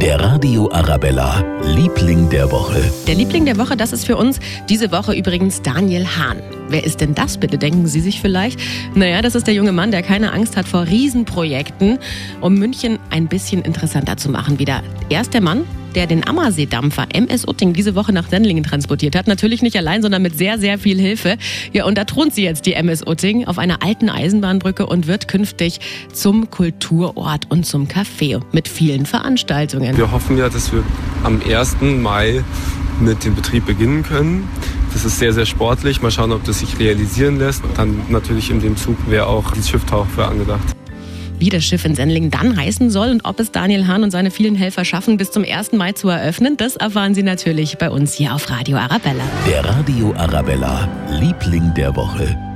Der Radio Arabella, Liebling der Woche. Der Liebling der Woche, das ist für uns diese Woche übrigens Daniel Hahn. Wer ist denn das bitte, denken Sie sich vielleicht? Naja, das ist der junge Mann, der keine Angst hat vor Riesenprojekten, um München ein bisschen interessanter zu machen wieder. Er der Mann, der den Ammerseedampfer MS Utting diese Woche nach Sendlingen transportiert hat. Natürlich nicht allein, sondern mit sehr, sehr viel Hilfe. Ja, und da thront sie jetzt die MS Utting auf einer alten Eisenbahnbrücke und wird künftig zum Kulturort und zum Café mit vielen Veranstaltungen. Wir hoffen ja, dass wir am 1. Mai mit dem Betrieb beginnen können. Das ist sehr, sehr sportlich. Mal schauen, ob das sich realisieren lässt. Dann natürlich in dem Zug wäre auch die Schifftaufe angedacht wie das Schiff in Sendling dann heißen soll und ob es Daniel Hahn und seine vielen Helfer schaffen, bis zum 1. Mai zu eröffnen, das erfahren Sie natürlich bei uns hier auf Radio Arabella. Der Radio Arabella, Liebling der Woche.